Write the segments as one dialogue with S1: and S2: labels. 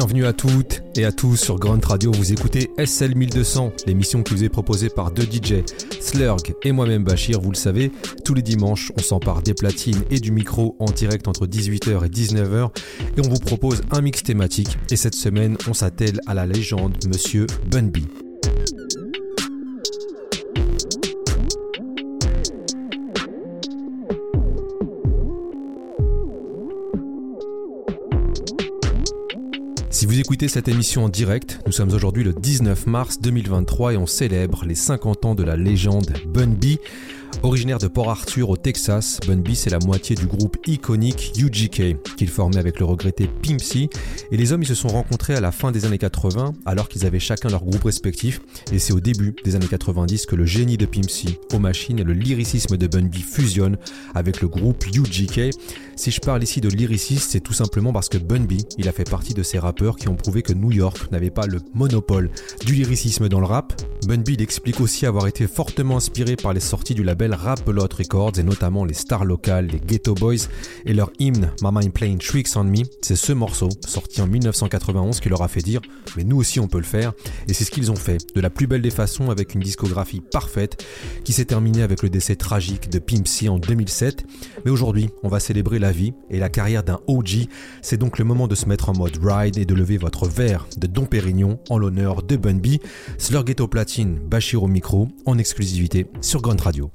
S1: Bienvenue à toutes et à tous sur Grunt Radio. Vous écoutez SL 1200, l'émission qui vous est proposée par deux DJ, Slurg et moi-même Bachir. Vous le savez, tous les dimanches, on s'empare des platines et du micro en direct entre 18h et 19h et on vous propose un mix thématique. Et cette semaine, on s'attelle à la légende Monsieur Bunby. Écoutez cette émission en direct, nous sommes aujourd'hui le 19 mars 2023 et on célèbre les 50 ans de la légende Bun B. Originaire de Port Arthur au Texas, Bun B c'est la moitié du groupe iconique UGK qu'il formait avec le regretté Pimp C et les hommes ils se sont rencontrés à la fin des années 80 alors qu'ils avaient chacun leur groupe respectif et c'est au début des années 90 que le génie de Pimp C aux machines et le lyricisme de Bun B fusionnent avec le groupe UGK. Si je parle ici de lyricisme, c'est tout simplement parce que Bun B, il a fait partie de ces rappeurs qui ont prouvé que New York n'avait pas le monopole du lyricisme dans le rap. Bun B il explique aussi avoir été fortement inspiré par les sorties du label Lot Records et notamment les stars locales, les Ghetto Boys et leur hymne Mama I'm Playing Tricks on Me. C'est ce morceau, sorti en 1991, qui leur a fait dire mais nous aussi on peut le faire et c'est ce qu'ils ont fait de la plus belle des façons avec une discographie parfaite qui s'est terminée avec le décès tragique de Pimp C en 2007. Mais aujourd'hui, on va célébrer la vie et la carrière d'un OG. C'est donc le moment de se mettre en mode ride et de lever votre verre de Dom Pérignon en l'honneur de Bun B. Slur Ghetto Platine, Bachir au micro, en exclusivité sur Grunt Radio.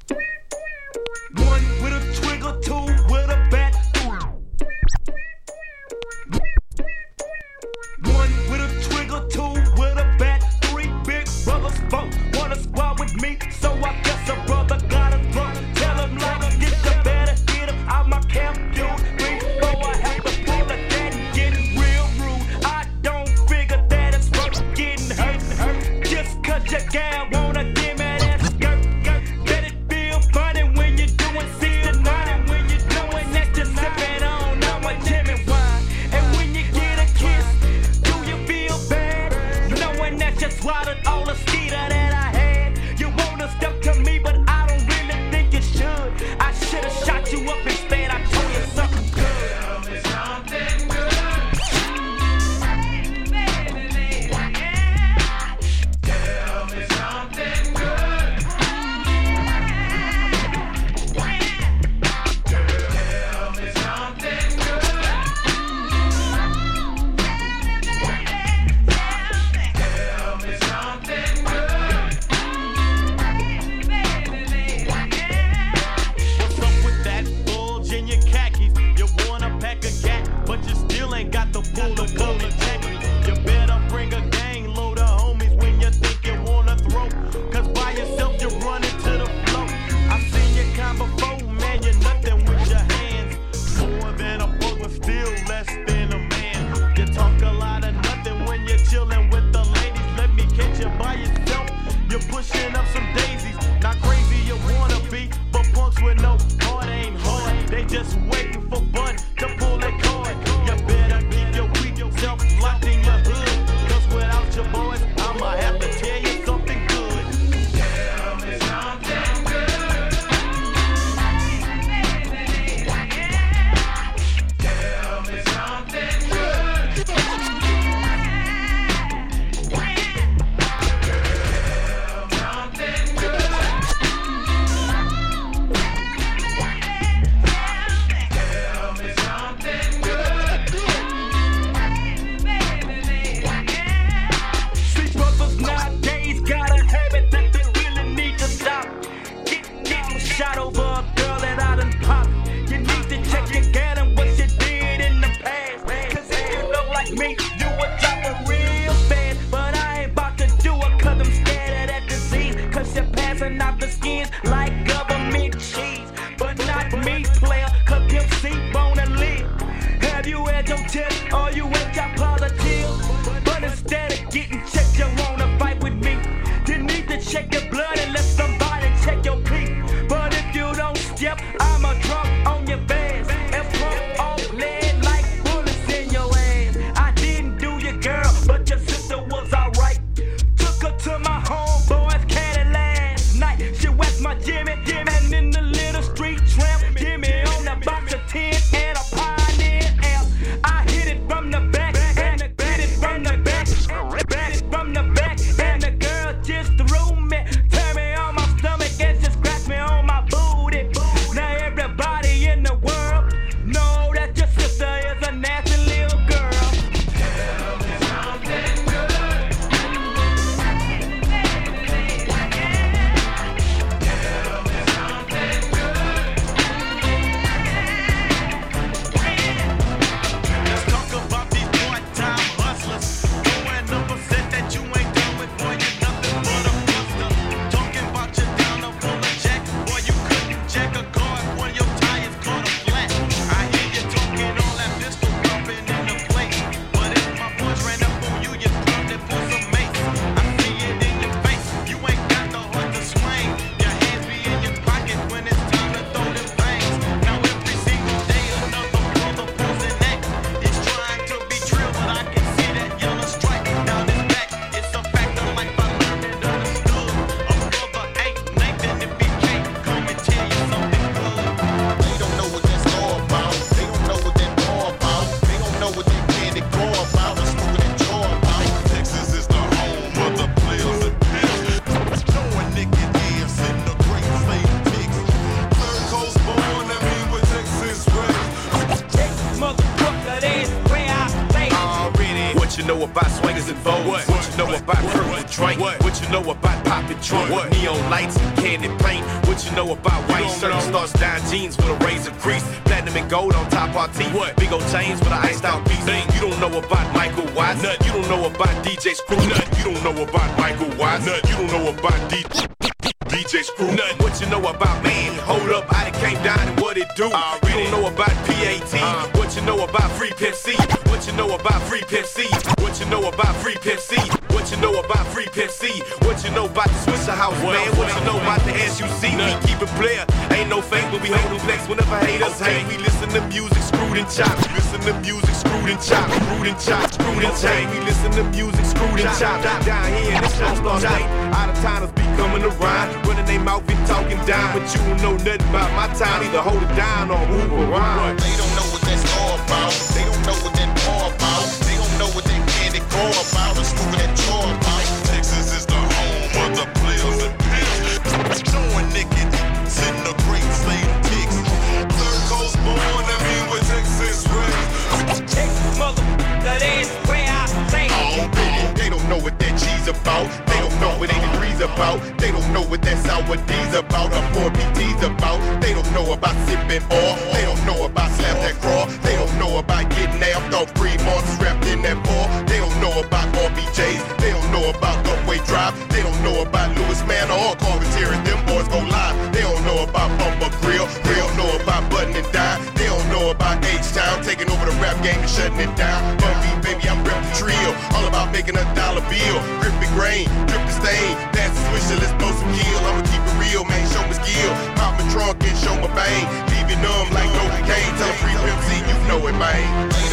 S2: game and shutting it down. For baby, I'm ripped the trio. All about making a dollar bill. Grip the grain, drip the stain. That's the swisher, let's blow some kill. I'ma keep it real, man, show my skill. Pop my trunk and show my bang. it numb like no cocaine. Tell a free pimp, you know it, man.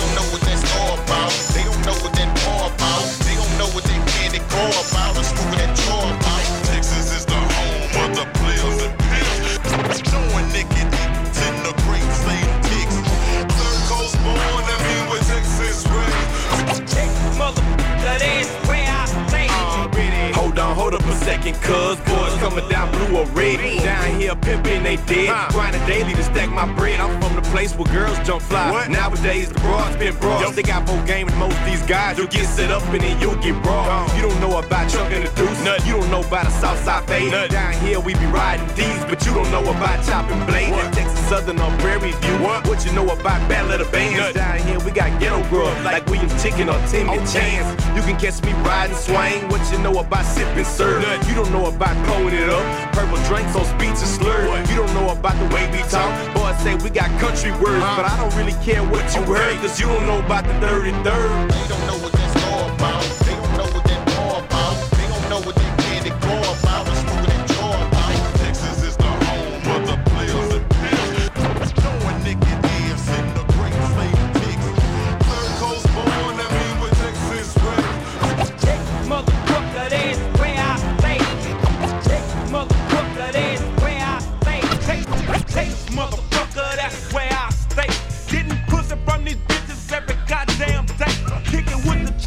S3: thinking cuz boys coming down blue or red. Down here pimping, they dead. Grinding daily to stack my bread. I'm from the place where girls jump fly. What? Nowadays, the broads been broad. They got more game than most these guys. You get set up and then you get broad. You don't know about chucking the deuce. Nothing. You don't know about a Southside fade. Down here, we be riding these, but you don't know about chopping blades. Texas Southern Prairie View. What, what you know about Battle of the Bands? Down here, we got ghetto grub, like Williams Chicken or Timmy oh, Chance. You can catch me riding swing. What you know about sipping sir? None. You don't know about pulling it up. Purple drinks on speech and slur. What? You don't know about the way we talk. Boys say we got country words, but I don't really care what you okay. heard, cause you don't know about the 33rd.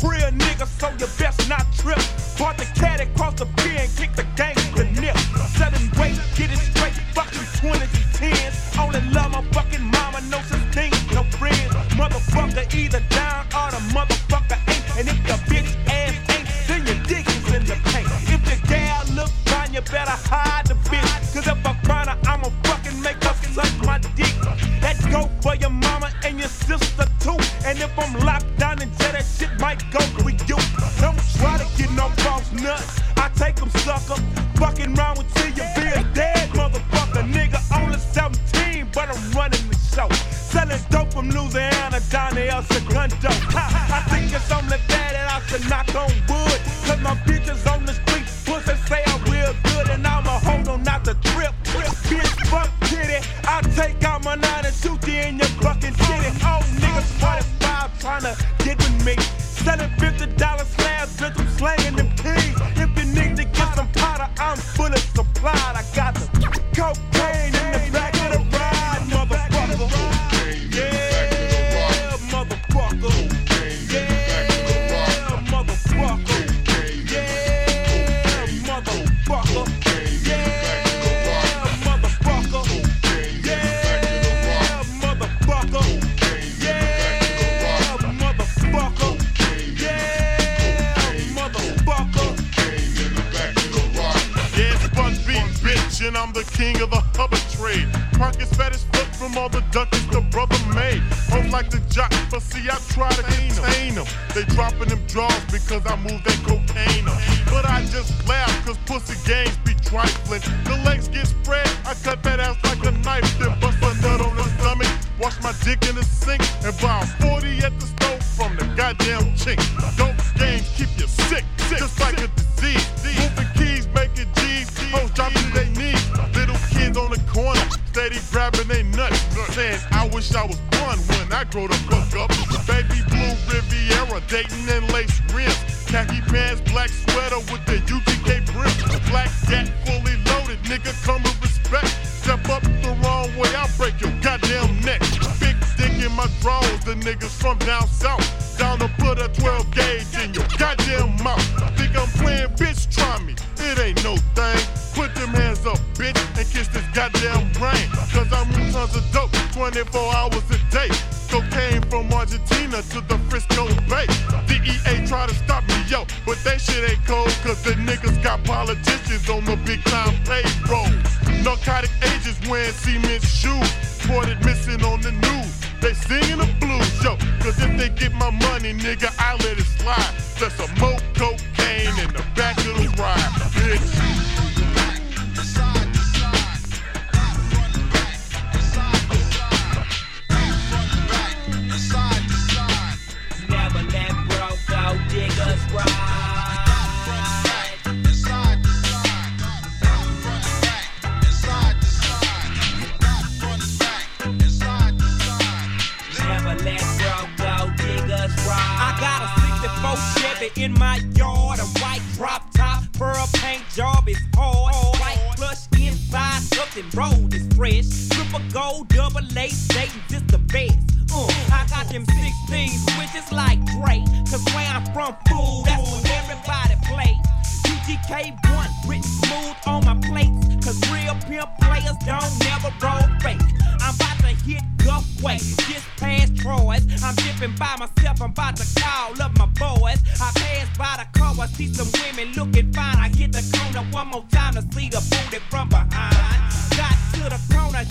S4: Real
S5: nigga. wish I was one when I grow the fuck up. Baby blue Riviera, Dayton and lace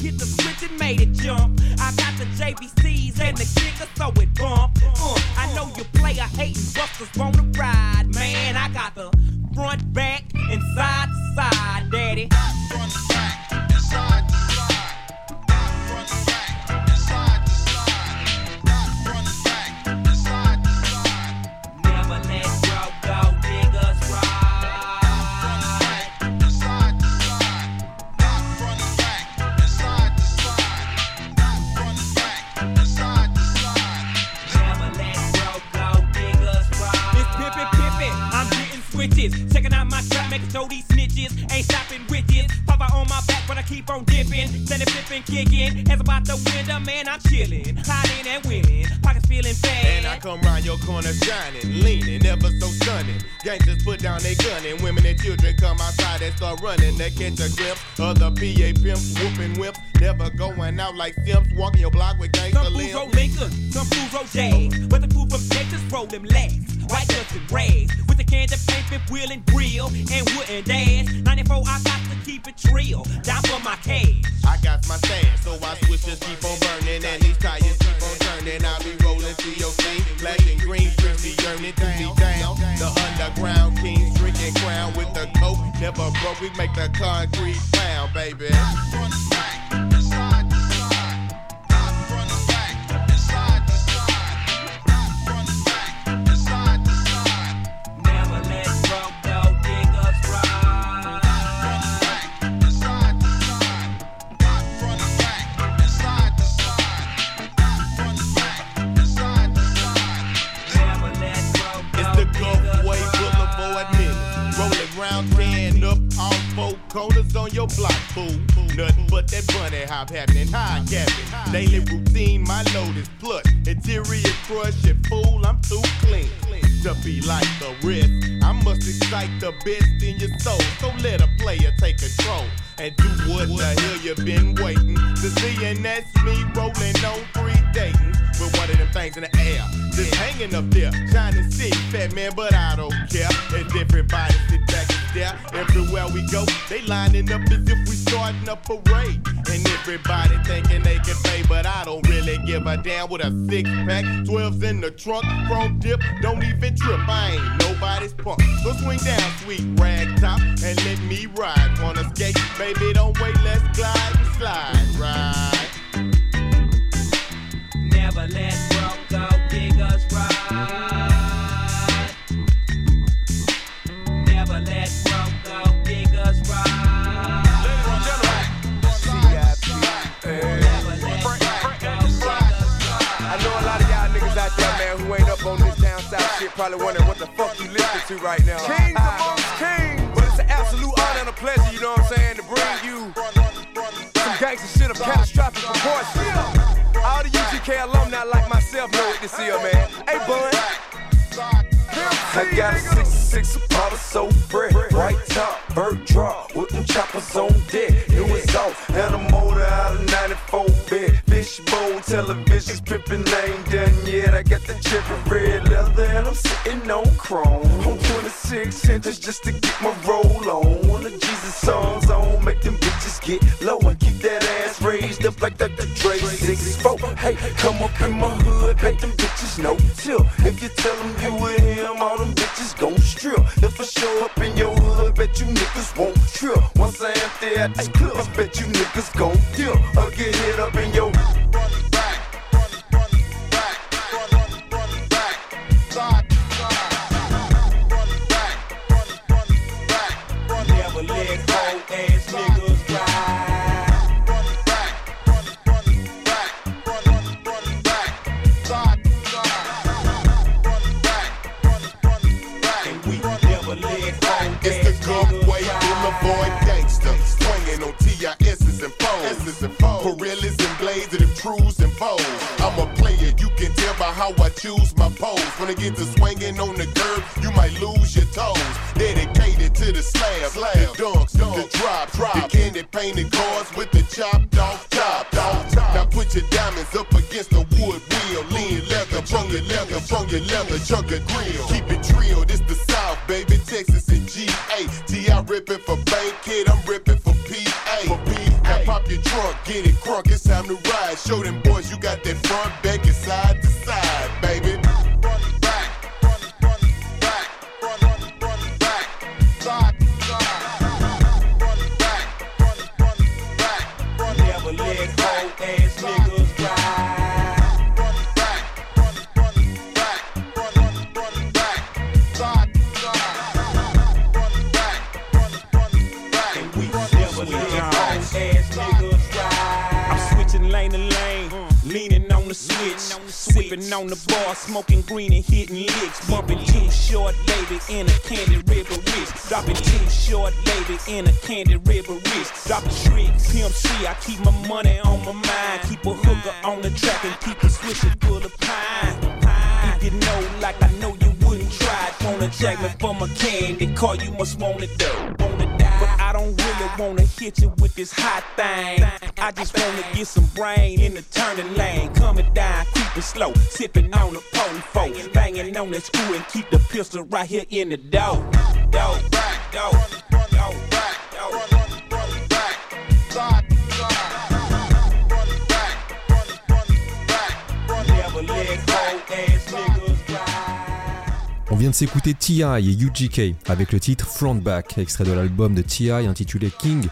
S4: hit the switch and made it jump. I got the JBCs and the kicker, so it bump. Uh, I know you play a hating busters wanna ride. against the
S6: running to catch a glimpse of the PA pimps, whooping whips, never going out like simps, walking your block with gangster limbs.
S4: Some fools Lincoln, some fools Jags, but the proof of Texas roll them legs. White guns and rags, with the candy paint, fifth wheel and grill, and wooden dash. 94, I got to keep it real, down for my cash.
S6: I got my stand, so I switch this keep on burning, and these tires keep on turning. I'll be rolling through your thing, black and green, crispy, yearning to be down, the underground king. Never broke, we make the concrete pound, baby. funny hop happening. High gapping. Daily routine, my load is plush. Interior crush and fool, I'm too clean. To be like the rest, I must excite the best in your soul. So let a player take control and do what the hell you've been waiting to see, and that's me rolling on three dating with one of them things in the air. Just hanging up there, trying to see fat man, but I don't care. And everybody sit back and stare. Everywhere we go, they lining up as if we starting a parade. And everybody thinking they can pay, but I don't really give a damn with a six pack. 12's in the trunk, chrome dip, don't even trip. I ain't nobody's punk. So swing down, sweet rag top, and let me ride. Wanna skate, baby, don't wait, let's glide and slide, ride.
S7: Never let broke go diggers ride. Never let broke go diggers ride. Never let broke go diggers ride.
S4: I know a lot of y'all niggas out there, man, who ain't up on this down south shit, probably wondering what the fuck you listening to right now. Kings amongst kings. But it's an absolute honor and a pleasure, you know what I'm saying, to bring you some gangster shit of catastrophic proportions. All the UGK alumni like myself know what this is, man. Hey, bud. I got a six 66 Apollo so fresh. White top, bird drop, with them choppers on deck. Was off, and a motor out of 94 bed. Fishbone televisions, pimping ain't done yet. I got the cherry red leather, and I'm sitting on chrome. I'm 26 inches just to get my roll on. One of Jesus' songs on, make them bitches get low and keep that ass raised up like Dr. Dre. 6 Hey, come up in my hood, make them bitches know chill. If you tell them you with him, all them bitches gon' strip. If I show up in your hood, bet you niggas won't trip. Once I empty out these clips, bet you niggas gon' dip. Or get hit up in your
S1: On vient de s'écouter T.I. et UGK avec le titre Front Back, extrait de l'album de T.I. intitulé King.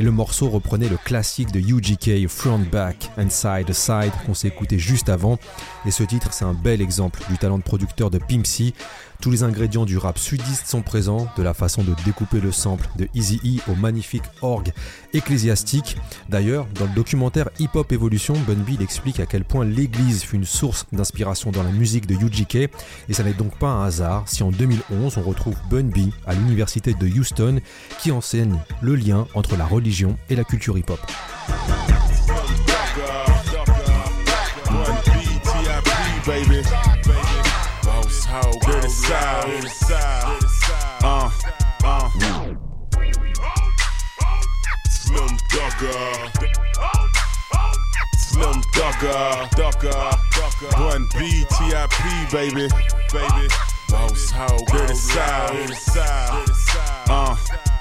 S1: Et le morceau reprenait le classique de UGK Front Back and Side Side qu'on s'est écouté juste avant. Et ce titre, c'est un bel exemple du talent de producteur de Pimp C. Tous les ingrédients du rap sudiste sont présents, de la façon de découper le sample de Easy E au magnifique orgue ecclésiastique. D'ailleurs, dans le documentaire Hip Hop Evolution, Bun B il explique à quel point l'église fut une source d'inspiration dans la musique de UGK, et ça n'est donc pas un hasard si en 2011 on retrouve Bun B à l'université de Houston qui enseigne le lien entre la religion et la culture hip-hop.
S6: Bun B, T.I.P., baby. Boss hoe, dirty south. Uh, uh. Slim Thugger. Slim Thugger. Ducker. Bun B, T.I.P., baby. Baby. Boss
S8: hoe. Dirty South. Uh.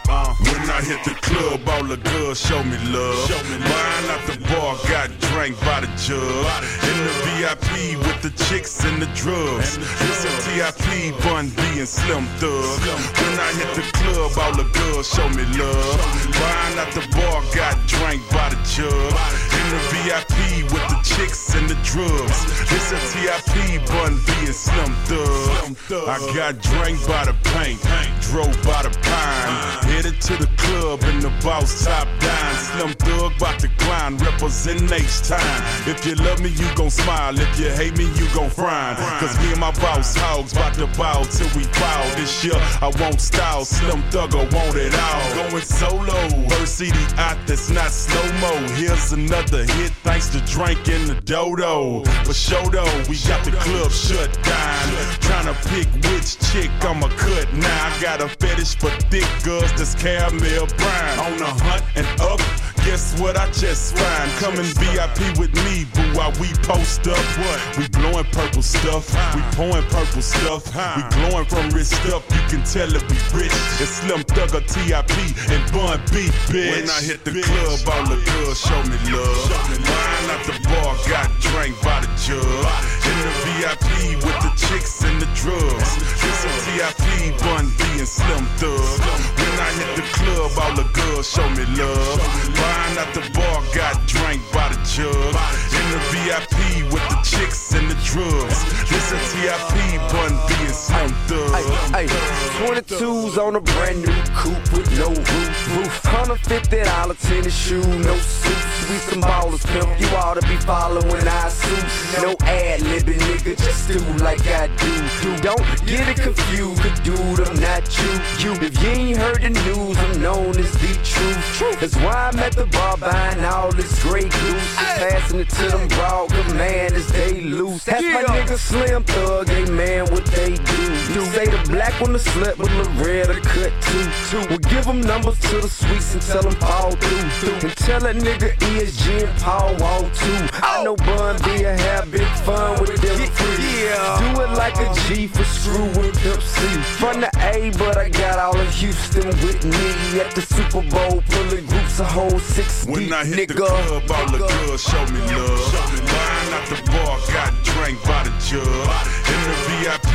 S8: Uh, when I hit the club, all the girls show me love. Mine at the bar, got drank by the jug. In the VIP with the chicks and the drugs. It's a TIP, Bun B and Slim Thug. When I hit the club, all the girls show me love. Mine at the bar, got drank by the jug. In the VIP with the chicks and the drugs. It's a TIP, Bun B and Slim Thug. I got drank by the paint, drove by the pine. Headed to the club in the boss top down. Slim thug bout to climb, represent H time. If you love me, you gon' smile. If you hate me, you gon' frown. Cause me and my boss hogs bout to bow till we bow. This year, I won't style. Slim thugger want it all. Going solo. First CD out that's not slow mo. Here's another hit thanks to drinking the dodo. But show though, we got the club shut down. Tryna pick which chick I'ma cut now. I got a fetish for thick girls that's caramel brown. On the hunt and up. Guess what I just find? Come in VIP with me, boo, while we post up. What? We blowing purple stuff. We pouring purple stuff. We glowing from wrist up. You can tell if we rich. It's Slim Thugger, TIP, and Bun B, bitch. When I hit the club, all the girls show me love. Mine at the bar, got drank by the jug. In the VIP with the chicks and the drugs. It's a TIP, Bun B, and Slim Thug. When I hit the club, all the girls show me love. Mine at the bar, got drank by the jug. In the VIP with the chicks and the drugs. This a TIP, Bun B, and Slim Thug.
S9: Hey, 22s on a brand new coupe with no roof. roof. $150 tennis shoe, no suits. We some ballers, pimp. You ought to be following our suits. No ad libbing, nigga. Just do like I do. Don't get it confused. Dude, I'm not you. You. If you ain't heard the news, I'm known as the truth. That's why I'm at the bar buying all this great goose. Passing it to them broad commanders, they loose. That's my nigga Slim Thug, they man what they do. You say the black one the slut with the red Loretta cut too. too. We'll give them numbers to the sweets and tell them fall through. And tell that nigga ESG and Paul Wall too. I oh. know Bun B a have big fun with them free. Do it like a G for screw with Pimp C. From the A, but I got all of Houston with me at the Super Bowl, pulling groups of whole six
S8: When
S9: deep,
S8: I hit
S9: nigga.
S8: the club, all the girls show me love. Mine at the bar, got drank by the jug. In the VIP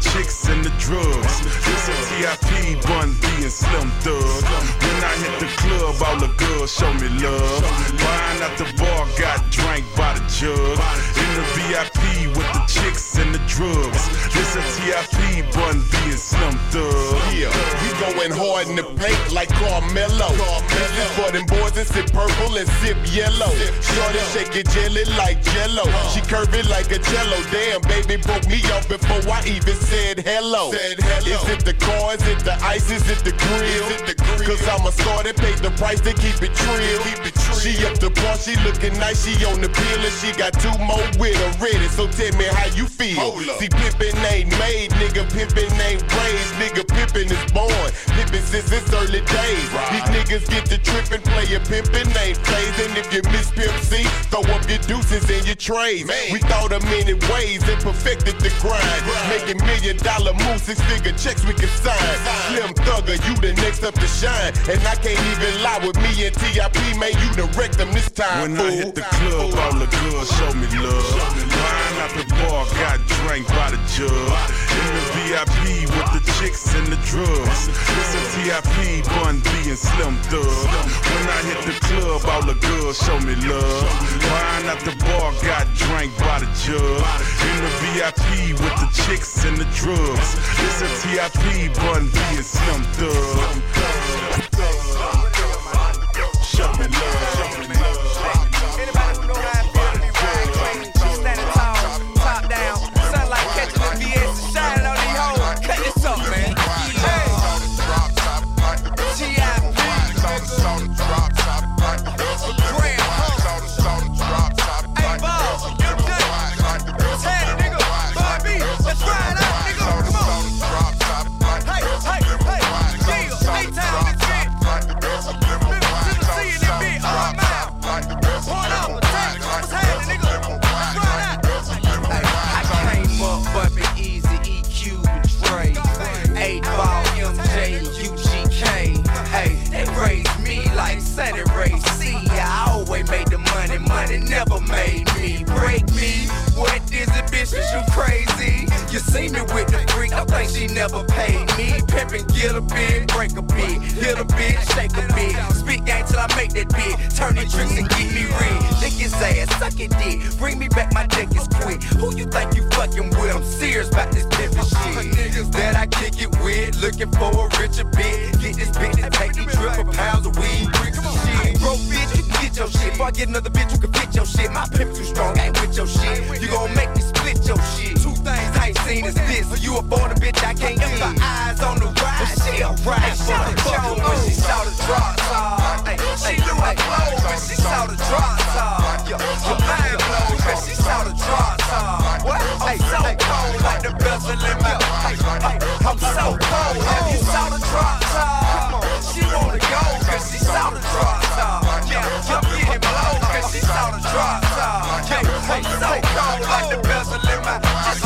S8: chicks and the drugs. It's a TIP, Bun B, and Slim Thug. When I hit the club, all the girls show me love. Mine at the bar, got drank by the jug. In the VIP with the chicks drugs. It's a TIP, Bun B, Slim Thug.
S6: Yeah, we going hard in the paint like Carmelo. This is for them boys that sip purple and sip yellow. Shorty shake it jelly like jello. She curve it like a jello. Damn, baby broke me off before I even said hello. Said hello. Is it the car? Is it the ice? Is it the grill? Cause I'm a star that paid the price to keep it trill. She up the bar, she looking nice, she on the pill and she got two more with her ready. So tell me how you feel. See, pimpin' ain't made, nigga. Pimpin' ain't raised, nigga. Pimpin' is born. Pimpin' since its early days. These niggas get to trippin', play a pimpin' ain't plays. And if you miss Pimp C, throw up your deuces and your trays. We thought of many ways and perfected the grind. Making million dollar moves, six figure checks we can sign. Slim Thugger, you the next up to shine. And I can't even lie with me and TIP, man, you the wreck them this time.
S8: When I hit the club, all the girls show me love. Mine at the bar, got drank by the jug. In the VIP with the chicks and the drugs. A TIP, Bun B, and Slim Thug. When I hit the club, all the girls show me love. Mine at the bar, got drank by the jug. In the VIP with the chicks and the drugs. A TIP, Bun B, and Slim Thug. Show me love.
S10: Crazy? You see me with the freak, I think she never paid me. Pimpin', get a bit, break a bit, hit a bit, shake a bit. Spit game till I make that bit. Turn the tricks and get me red. Lick his ass, suck it dick. Bring me back, my dick is quick. Who you think you fucking with? I'm serious about this pimpin' shit. Niggas that I kick it with, looking for a richer bit. Get this bitch and take these drip for pounds of weed, bricks shit. Broke bitch, you can get your shit. Before I get another bitch, you can fit your shit. My pimp too strong, I ain't with your shit. You gon' make me split your shit. Two things I ain't seen is this. So you a born a bitch, I can't see. Her eyes on the rise, she a ride for the fuck when she saw the drop top. Ay, She knew I blow when she saw the drop top. Your, your mind blow when she saw the drop top. What? I'm so cold like the bezel in my. Ay, ay, I'm so cold. Have you saw the drop top? She wanna go cause she saw the drop top. Yeah, yeah, getting blow cause she saw the drop top. Yeah, I'm so cold like the bezel in my. Just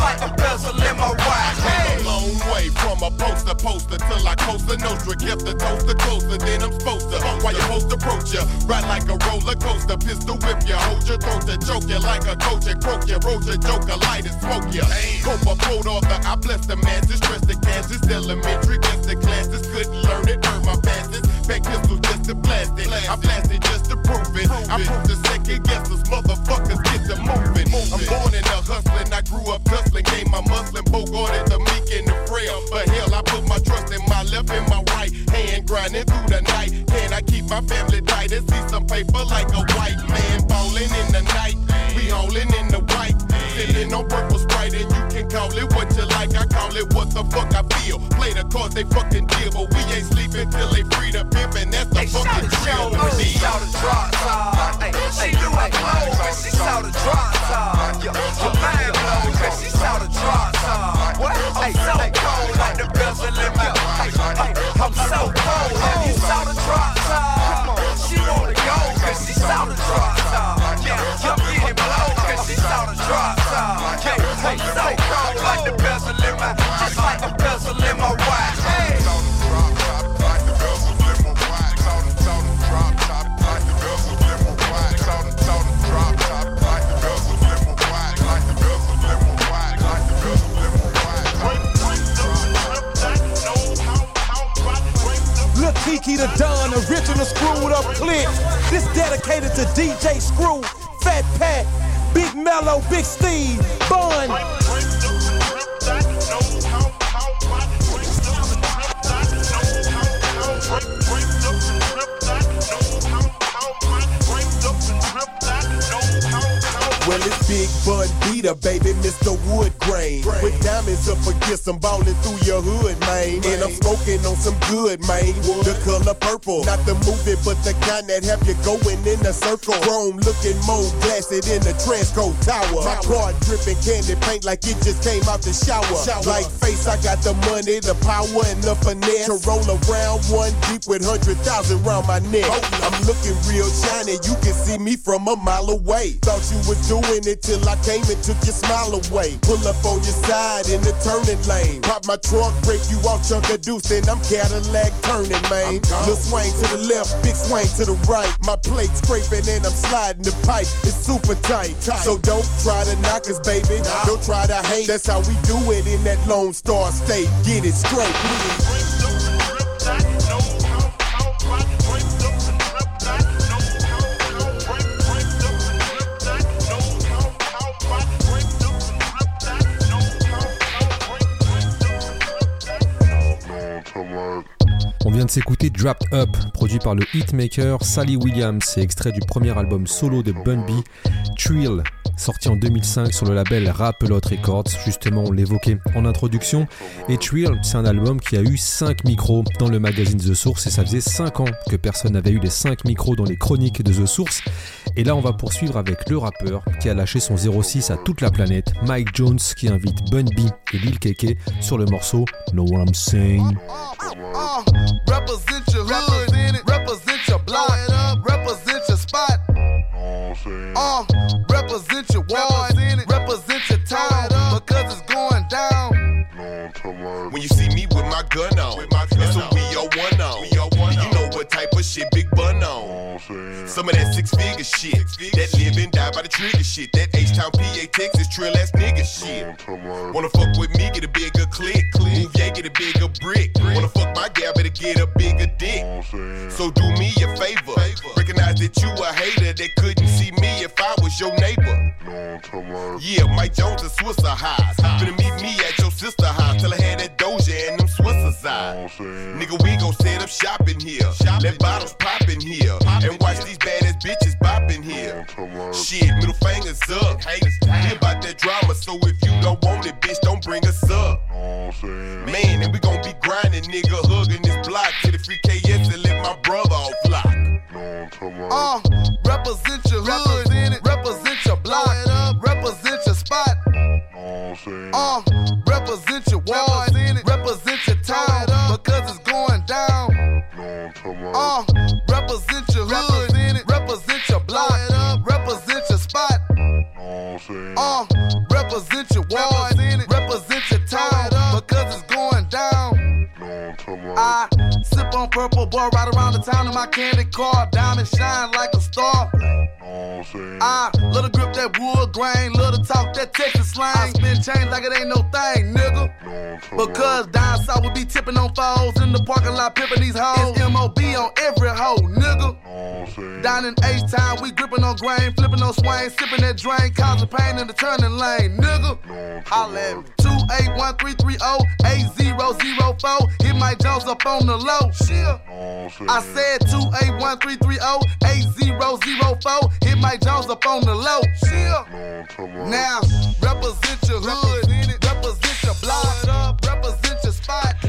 S6: from a poster poster till I coast the Nostra. Kept the toaster closer than I'm supposed to. While you post approach ya, ride like a roller coaster. Pistol whip ya, hold your throat to choke ya like a coach and croak ya. Roll your joker, light and smoke ya. Hope a quote author, I bless the man. masses. Stress the Kansas, elementary, guess the classes. Couldn't learn it, earn my passes. Back pistols just to blast it. I blasted just to prove it. I prove the second guessers, motherfuckers get to moving. I'm born in the hustling, I grew up hustling, gained my muscling, bogarted the meek and the frail. But hell, I put my trust in my left and my right hand, grinding through the night. Can I keep my family tight and see some paper like a white man falling in the night? We holding in the white, on purple sprite, and you can call it what you like. I call it what the fuck I feel. Play the cards they fucking deal, but we ain't sleeping till they free the pimp, and that's the
S10: Hey,
S6: fucking
S10: the show
S6: drill.
S10: when she saw the drop top. Hey, she knew I blow she saw the drop top. Your, mind blow she saw the drop top. What? Hey, so cold like the bezel in my. Hey, hey, I'm so cold. Have you saw the drop top? She wanna go cause she saw the drop top. Yeah, you're getting blow cause she saw the drop top. Like the bezel in my. Just like the bezel in my watch.
S11: The Don, original screwed up clip. This dedicated to DJ Screw, Fat Pat, Big Mello, Big Steve, Bun.
S6: Well, it's Big Bun Beater, baby, Mr. Wood Grain. With diamonds up against some ballin' through your hood, man. And I'm smoking on some good, man. The color purple, not the movie, but the kind that have you going in a circle. Chrome looking more glassy than the Transco Tower. My car dripping candy paint like it just came out the shower. Like face, I got the money, the power, and the finesse to roll around one deep with hundred thousand round my neck. I'm looking real shiny, you can see me from a mile away. Thought you were doing it till I came and took your smile away. Pull up on your side in the turning lane. Pop my trunk, break you off, chunk of deuce, then I'm Cadillac turning, man. Little swing to the left, big swing to the right. My plate scraping and I'm sliding the pipe. It's super tight. So don't try to knock us, baby. Don't try to hate. That's how we do it in that Lone Star State. Get it straight.
S1: On de s'écouter Dropped Up, produit par le hitmaker Sally Williams et extrait du premier album solo de Bun B, Trill, sorti en 2005 sur le label Rapelot Records. Justement, on l'évoquait en introduction. Et Trill, c'est un album qui a eu 5 micros dans le magazine The Source et ça faisait 5 ans que personne n'avait eu les 5 micros dans les chroniques de The Source. Et là, on va poursuivre avec le rappeur qui a lâché son 06 à toute la planète, Mike Jones, qui invite Bun B et Lil Keke sur le morceau Know What I'm Saying.
S12: Represent your hood, represent your block, represent your spot. Uh, represent your ward,
S6: Bun on. Some of that six figure shit. That live and die by the trigger shit. That H Town PA Texas trill ass nigga shit. Wanna fuck with me, get a bigger click. Move, yeah, get a bigger brick. Wanna fuck my gal, better get a bigger dick. So do me a favor. Recognize that you a hater that couldn't see me if I was your neighbor. Yeah, Mike Jones and Swisser highs. Finna meet me at your sister house. Tell her had that Doja and them Eyes. Nigga, we gon' set up shop in here. Let bottles pop in here. And watch these badass bitches bop in here. Shit, middle fingers up. Hear about that drama. So if you don't want it, bitch, don't bring us up. Man, and we gon' be grinding, nigga, hugging this block to the free KS and let my brother off lock.
S12: Uh, represent your hood, represent your block, represent your spot. Uh, represent your ward, represent your town, because it's going down. Uh, represent your hood, represent your block, represent your spot. Uh, represent your ward, represent your town, because it's going down. I sip on purple boy right around the town in my candy car. Diamond shine like a star. I love to grip that wood grain, love to talk that Texas slang. I spin change like it ain't no thing, nigga. Because down south we be tipping on foes in the parking lot, pimping these hoes. It's MOB on every hoe, nigga. Down in H Town, we gripping on grain, flipping on swing, sipping that drain, causing pain in the turning lane, nigga. Holla at me. 281 8004. Hit my Jones up on the low. Shit. I said 281 8004. Hit Mike Jones up on the low. Shit. Now, represent your hood, represent your block, represent your spot.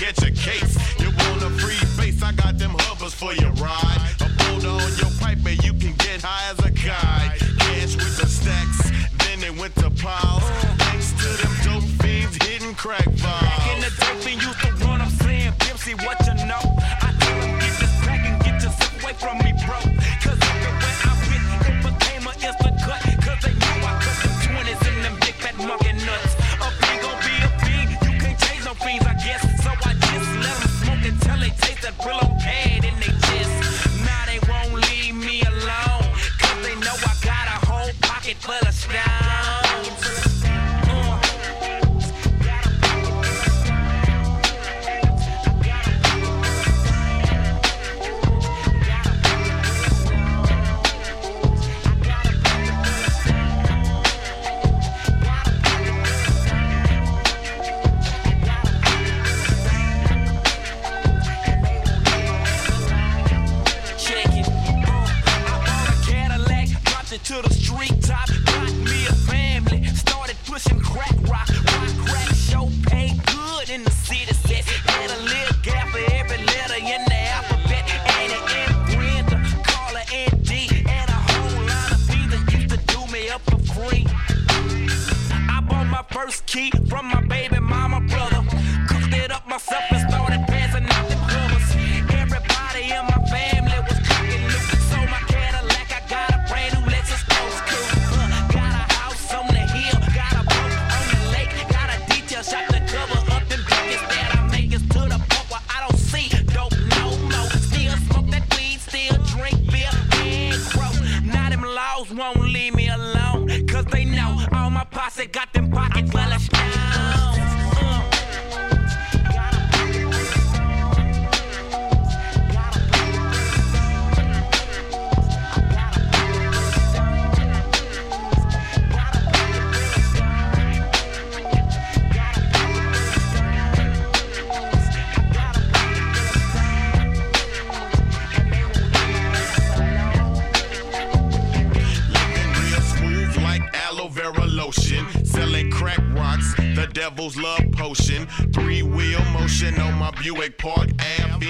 S6: Catch a case. You want a free base, I got them hovers for your ride. A boulder on your pipe and you can get high as a kite. Cash with the stacks, then they went to piles. Thanks to them dope fiends hitting crack vials.
S4: Back in the day, we used to run, I'm saying, Pimp C, what you know? I told him, get this crack and get yourself away from me, bro. That Brillo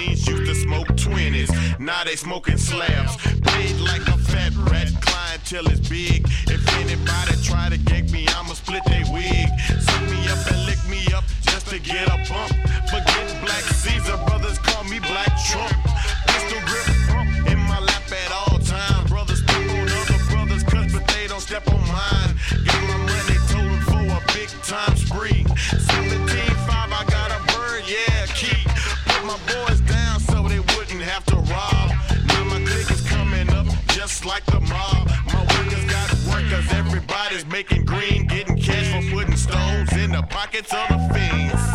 S6: Fiends used to smoke 20s, now they smoking slabs. Paid like a fat rat, clientele is big. If anybody try to gag me, I'ma split they wig. Suck me up and lick me up just to get a bump. Forget Black Caesar, brothers call me Black Trump. Pistol grip in my lap at all times. Brothers step on other brothers' cuts, but they don't step on mine. Pockets of the fiends.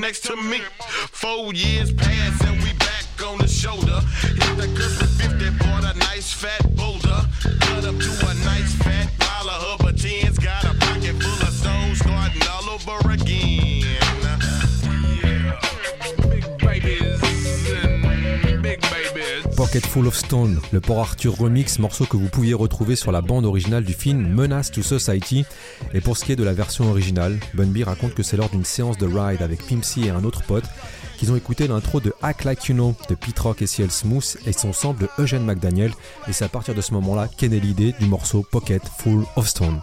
S6: The next to me. Four years pass and we back on the shoulder. Hit the Christmas 50, bought a nice fat boulder. Pocket Full of
S1: Stone, le Port Arthur remix, morceau que vous pouviez retrouver sur la bande originale du film Menace to Society. Et pour ce qui est de la version originale, Bun B raconte que c'est lors d'une séance de ride avec Pimp C et un autre pote qu'ils ont écouté l'intro de Act Like You Know de Pete Rock et CL Smooth et son sample de Eugene McDaniel. Et c'est à partir de ce moment-là qu'est née l'idée du morceau Pocket Full of Stone.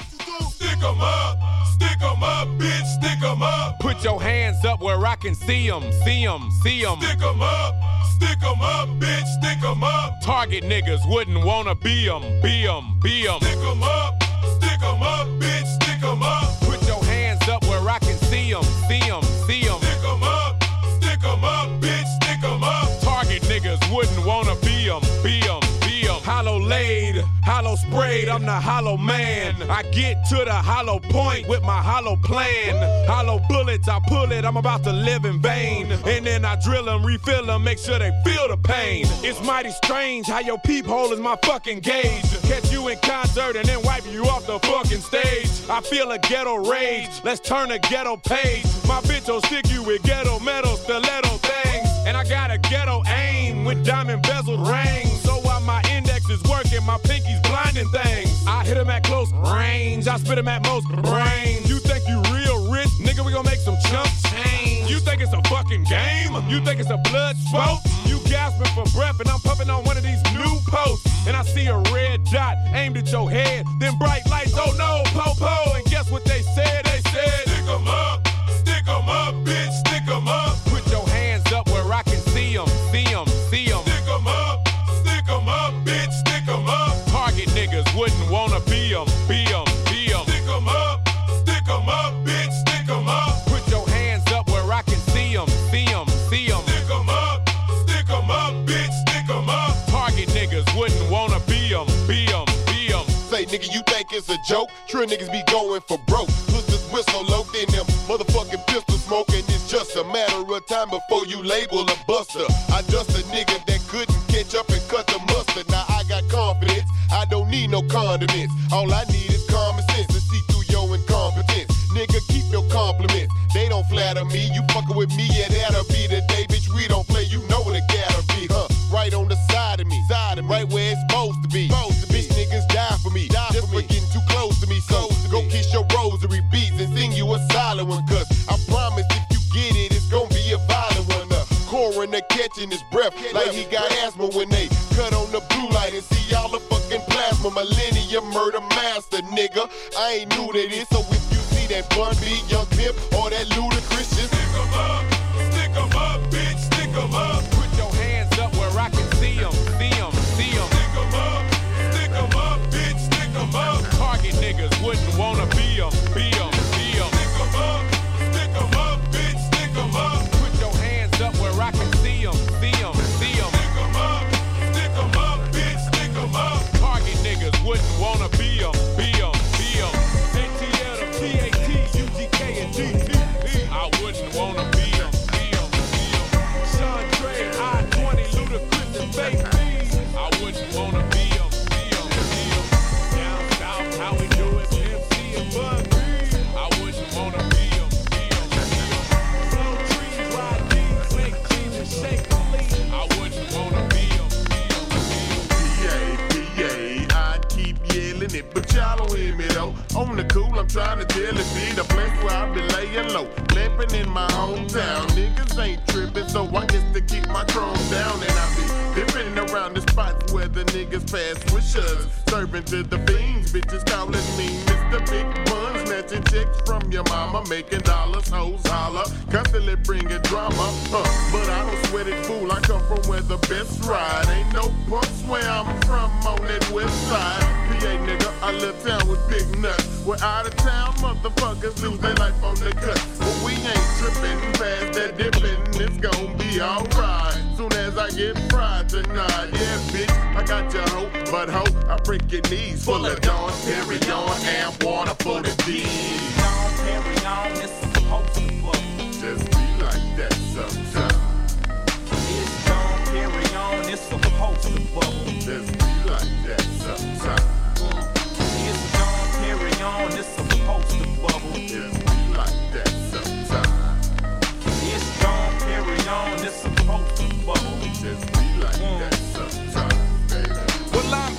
S6: Up, bitch, stick 'em up.
S13: Put your hands up where I can see 'em, see 'em, see 'em.
S6: Stick 'em up, stick 'em up, bitch, stick 'em up.
S13: Target niggas wouldn't wanna be 'em, be 'em, be 'em.
S6: Stick 'em up, stick 'em up, bitch, stick 'em up.
S13: Put your hands up where I can see 'em, see 'em, see 'em. Hollow laid, hollow sprayed, I'm the hollow man. I get to the hollow point with my hollow plan. Hollow bullets, I pull it, I'm about to live in vain. And then I drill them, refill them, make sure they feel the pain. It's mighty strange how your peephole is my fucking gauge. Catch you in concert and then wipe you off the fucking stage. I feel a ghetto rage, let's turn a ghetto page. My bitch will stick you with ghetto metal, stiletto things. And I got a ghetto aim with diamond bezel rings. So while my index is working, my pinky's blinding things. I hit him at close range, I spit him at most range. You think you real rich? Nigga, we gon' make some chump change. You think it's a fucking game? You think it's a blood sport? You gasping for breath and I'm puffing on one of these new posts. And I see a red dot aimed at your head. Then bright lights, oh no, po-po. And guess what they said? They said,
S2: nigga, you think it's a joke? True niggas be going for broke. Put this whistle low in them motherfucking pistol smoking. It's just a matter of time before you label a buster. I dust a nigga that couldn't catch up and cut the mustard. Now I got confidence. I don't need no condiments. All I need his breath like he got asthma when they cut on the blue light and see all the fucking plasma. Millennium
S5: murder master, nigga. I ain't new to this, so if you see that Bun B Young Pimp, On the cool, I'm trying to tell it be the place where I be laying low. Lamping in my hometown, niggas ain't tripping, so I get to keep my chrome down. And I be dipping around the spots where the niggas pass with shuds. Serving to the fiends, bitches calling me Mr. Big Bun. Snatching checks from your mama, making dollars, hoes holler. Constantly bringing drama, huh? But I don't sweat it, fool. I come from where the best ride. Ain't no punks where I'm from on that west side. PA nigga, I live town with big nuts. We're out of town, motherfuckers lose their life on the cut. But we ain't tripping past that dipping. It's gon' be alright. Soon as I get fried tonight, yeah, bitch, I got your hoe, but hoe, I break your knees. Full of Dawn, Perry on, and water for the D.
S4: Carry on, it's supposed to fuck.
S5: Just be like that sometimes.
S4: It's don't carry on, it's.
S5: Just be like that sometimes.
S4: It's on, it's supposed to bubble.
S5: Be like that sometimes.
S4: It's carry on, it's supposed to bubble.
S5: Just like that sometimes, baby.
S4: Well, I'm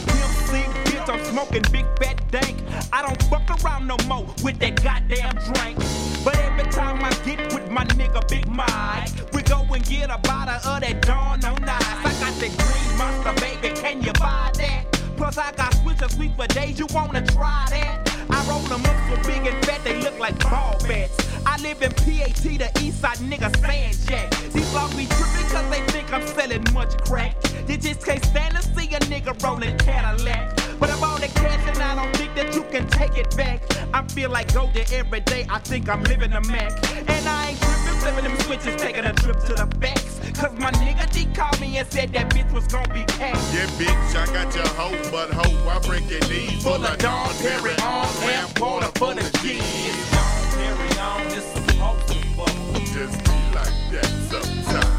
S4: Pimp bitch, I'm smoking big fat dank. I don't fuck around no more with that goddamn drink. But every time I get with my nigga Big Mike, we go and get a bottle of that Dom on Ice. I got that green monster, baby, can you buy that? Plus I got switches sweet for days, you wanna try that? I roll them up so big and fat, they look like ball bats. I live in PAT, the east side nigga sand jack. These laws be tripping cause they think I'm selling much crack. They just can't stand to see a nigga rolling Cadillac. But I'm on the cash and I don't think that you can take it back. I feel like go there every day, I think I'm living a Mac. And I ain't tripping, flipping them switches, taking a trip to the facts. Cause my nigga D called me and said that bitch was gonna be packed.
S5: Yeah, bitch, I got your hoe, but hoe, I break your knees.
S4: Full of Dom Perignon, and water for the G's. Dom Perignon, it's supposed to bubble.
S5: Just be like that sometimes.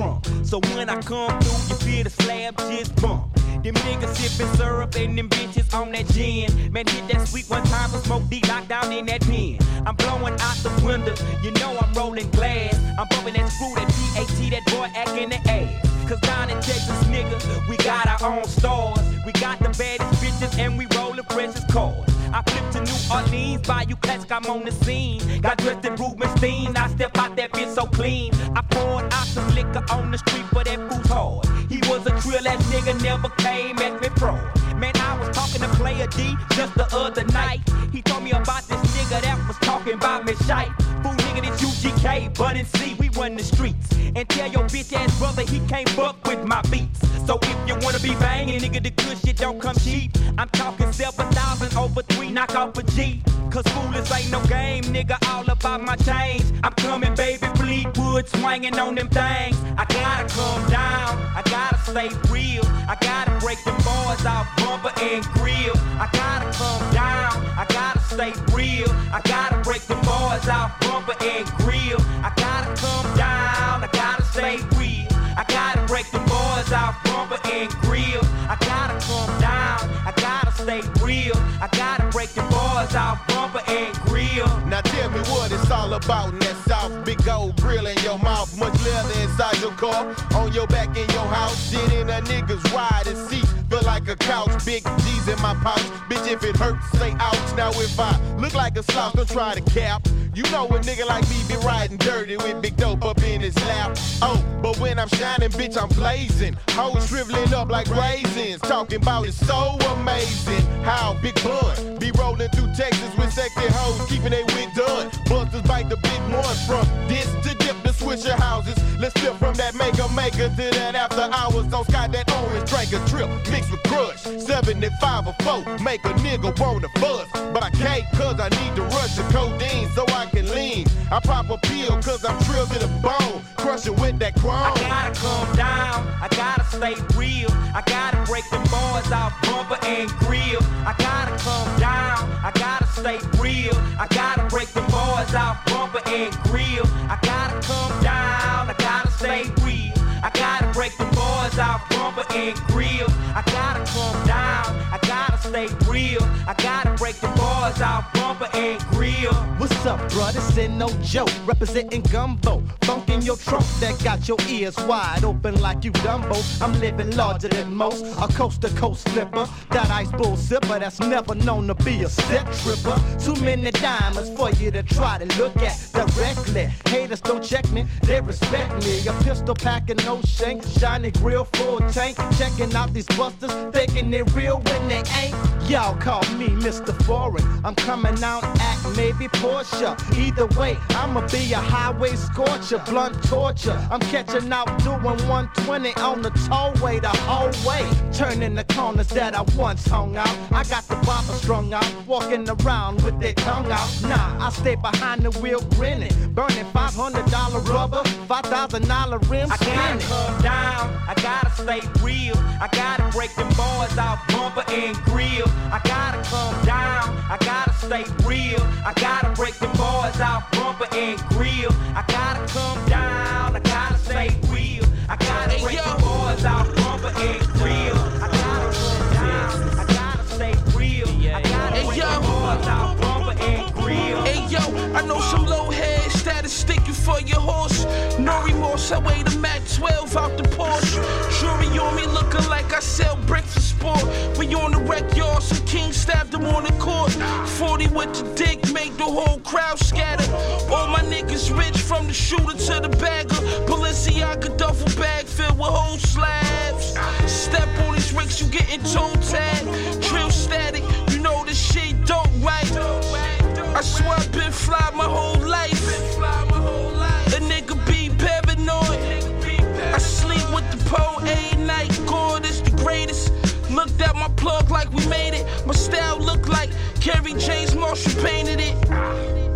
S4: Drum. So when I come through, you feel the slab just bump. Them niggas sippin' syrup and them bitches on that gin. Man, hit that sweet one time and smoke D locked down in that pen. I'm blowing out the window, you know I'm rolling glass. I'm bumping that screw, that PAT, that boy acting the ass. Cause down in Texas, nigga, we got our own stores. We got the baddest bitches and we rollin' freshest cars. I flipped to New Orleans, Bayou Classic, I'm on the scene. Got dressed in Rubenstein, I step out that bitch so clean. I poured out some liquor on the street for that food's hard. He was a trill ass nigga, never came at me pro. Man, I was talking to Player D just the other night. He told me about this nigga that was talking about me shite. This UGK, but in C, we run the streets. And tell your bitch ass brother he can't fuck with my beats. So if you wanna be banging, nigga, the good shit don't come cheap. I'm talking 7,000 over three, knock off a G. Cause fool, this ain't no game, nigga, all about my change. I'm coming, baby, Fleetwood, swinging on them things. I gotta come down, I gotta stay real. I gotta break them boys off bumper and grill. I gotta come down, real. I gotta break the bars out bumper and grill. I gotta come down, I gotta stay real. I gotta break the bars out bumper and grill. I gotta come down, I gotta stay real. I gotta break the bars out bumper and grill.
S6: Now tell me what it's all about in that south. Big old grill in your mouth, much leather inside your car, on your back in your house, shit in a nigga's ride and seat feel like a couch. Big G's in my pouch, bitch. If it hurts, say ouch. Now if I look like a slouch, don't try to cap. You know a nigga like me be riding dirty with big dope up in his lap. Oh, but when I'm shining, bitch, I'm blazing. Hoes shriveling up like raisins. Talking about it so amazing. How big bun be rolling through Texas with sexy hoes, keeping they wig done. Busters bite the big ones from this to dip the swisher houses. Let's flip from that maker maker to that after hours on Sky that orange drink a trip with crush. 75 or 4, make a nigga wanna buzz. But I can't cause I need to rush the codeine so I can lean. I pop a pill cause I'm drilled to the bone, crushing with that chrome.
S4: I gotta calm down, I gotta stay real. I gotta break the bars off bumper and grill. I gotta calm down, I gotta stay real. I gotta break the bars off bumper and grill. I gotta calm down, I gotta stay real. I gotta break the bars off bumper and grill. I gotta calm down, stay real. I gotta break the bars off bumper and grill.
S14: What's up, bruh? This no joke. Representing gumbo. Funk in your trunk that got your ears wide open like you Dumbo. I'm living larger than most. A coast to coast flipper. That ice bull sipper that's never known to be a set tripper. Too many diamonds for you to try to look at directly. Haters don't check me, they respect me. A pistol packing, no shank. Shiny grill, full tank. Checking out these busters, thinking they real when they ain't. Y'all call me Mr. Foreign. I'm coming out at maybe Porsche. Either way, I'ma be a highway scorcher, blunt torture. I'm catching out doing 120 on the tollway the whole way. Turning the corners that I once hung out. I got the bopper strung out, walking around with their tongue out. Nah, I stay behind the wheel grinning, burning $500 rubber, $5,000 rims
S4: I calm down, I gotta stay real. I gotta break them bars off bumper and grill. I gotta calm down, I gotta stay real. I gotta break them bars off bumper and grill. I gotta calm down, I gotta stay real. I gotta break the bars off bumper and grill. I gotta calm down, I gotta stay real. I gotta
S15: Hey,
S4: break
S15: yo.
S4: the bars off bumper and grill.
S15: Hey yo, I know some low head status sticking for your horse. No remorse, I weigh the Mac 12 out the Porsche. Jury on me looking like I sell bricks for sport. We on the wreck yard, some king stabbed him on the court. 40 with the dick, make the whole crowd scatter. All my niggas rich from the shooter to the bagger. Balenciaga duffel bag filled with whole slabs. Step on these ricks, you getting toe tag. Trill static, you know this shit don't right. I swear I've been fly my whole life. Plug like we made it. My style look like Kerry James Marshall painted it.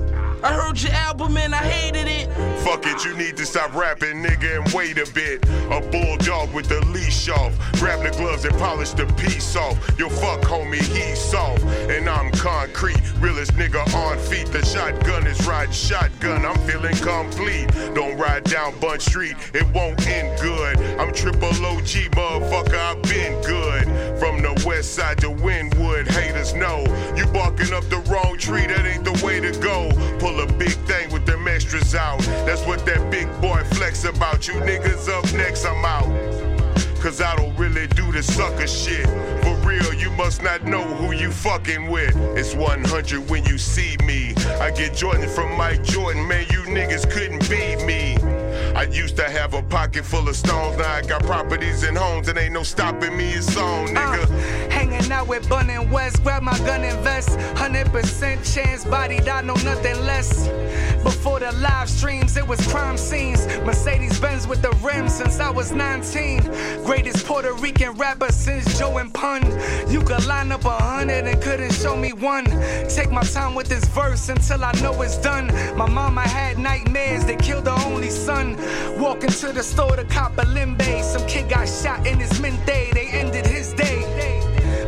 S15: I heard your album and I hated it.
S2: Fuck it, you need to stop rapping, nigga, and wait a bit. A bulldog with the leash off. Grab the gloves and polish the piece off. Yo, fuck, homie, he's soft. And I'm concrete. Realest nigga on feet. The shotgun is riding shotgun. I'm feeling complete. Don't ride down Bun Street, it won't end good. I'm triple OG, motherfucker, I've been good. From the west side to Wynwood, haters know. You barking up the wrong tree, that ain't the way to go. Pull a big thing with them extras out. That's what that big boy flex about. You niggas up next, I'm out. Cause I don't really do the sucker shit. For real, you must not know who you fucking with. It's 100 when you see me. I get Jordan from Mike Jordan, man, you niggas couldn't beat me. I used to have a pocket full of stones, now I got properties and homes, and ain't no stopping me, it's on, uh, nigga.
S16: Hanging out with Bun and West, grab my gun and vest. 100% chance, body I know nothing less. Before the live streams, it was crime scenes. Mercedes Benz with the rims since I was 19. Greatest Puerto Rican rapper since Joe and Pun. You could line up a hundred and couldn't show me one. Take my time with this verse until I know it's done. My mama had nightmares, they killed her only son. Walking to the store to cop a limbe. Some kid got shot in his mint day, they ended his day.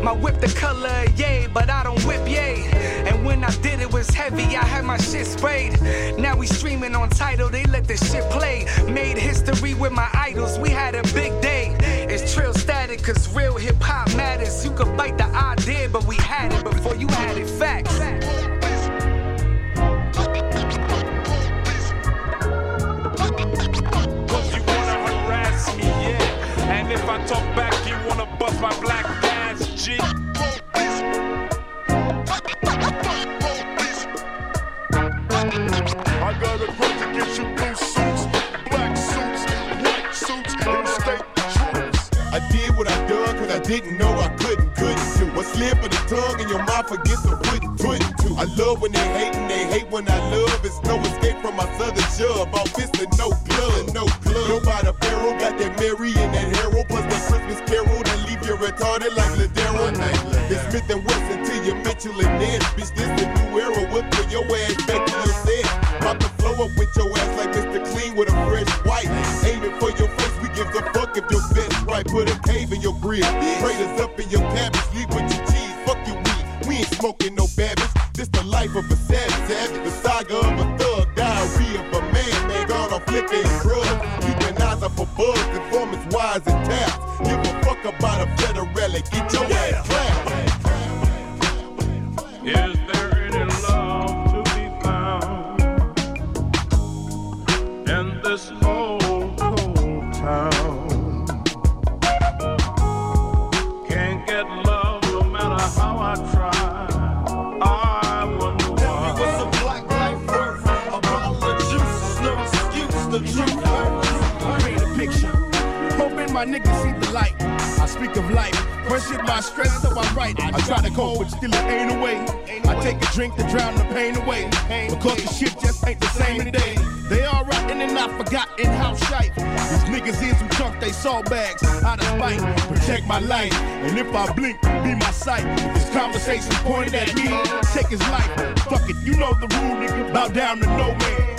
S16: My whip the color of yay, but I don't whip yay. And when I did it was heavy, I had my shit sprayed. Now we streaming on Tidal, they let the shit play. Made history with my idols, we had a big day. It's trill static, cause real hip hop matters. You could bite the idea, but we had it before you
S17: had it. Facts. Cause you wanna harass me, yeah. And if
S2: I talk back, you wanna bust my black ass, G. didn't know I couldn't, couldn't do. A slip of the tongue and your mouth forgets to put, put to. I love when they hate and they hate when I love. It's no escape from my southern shove. All fist and no blood, no blood. Nobody barrel got that Mary and that Harold plus that Christmas carol that leave you retarded like Ladero. It's Smith and Wesson till you Mitchell and Ness. Bitch, this the new era. Put your ass back to your set. Up with your ass like Mr. Clean with a fresh white. Aiming for your face, we give a fuck if your bet's right. Put a cave in your grill. Raiders up in your cabbage. Leave with your cheese. Fuck your weed. We ain't smoking no babbage. This the life of a savage. savage. The saga of a thug. Diarrhea of a man. Man gone liquor and drugs. Keeping eyes up for bugs. Informants wise and taps. Give a fuck about a federal. Get your ass
S18: my niggas see the light. I speak of life. Question my stress, so I write. I try to cope, but still it ain't away. I take a drink to drown the pain away. Because the shit just ain't the same today. They all rotten and I forgot in house shite. These niggas is who chunk they saw bags out of spite. Protect my life. And if I blink, be my sight. This conversation pointed at me, take his life. Fuck it, you know the rule, nigga. Bow down to no man.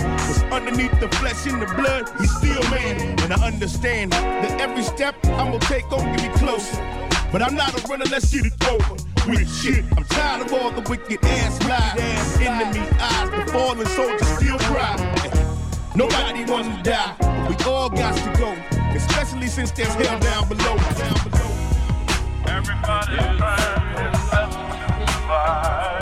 S18: Underneath the flesh and the blood, he's still man. And I understand that every step I'm gonna take gon' get me closer. But I'm not a runner, let's get it over. With shit, I'm tired of all the wicked ass lies. Enemy eyes, the fallen soldiers still cry. Nobody wants to die, but we all got to go. Especially since there's hell down below. Down below.
S17: Everybody's trying to survive.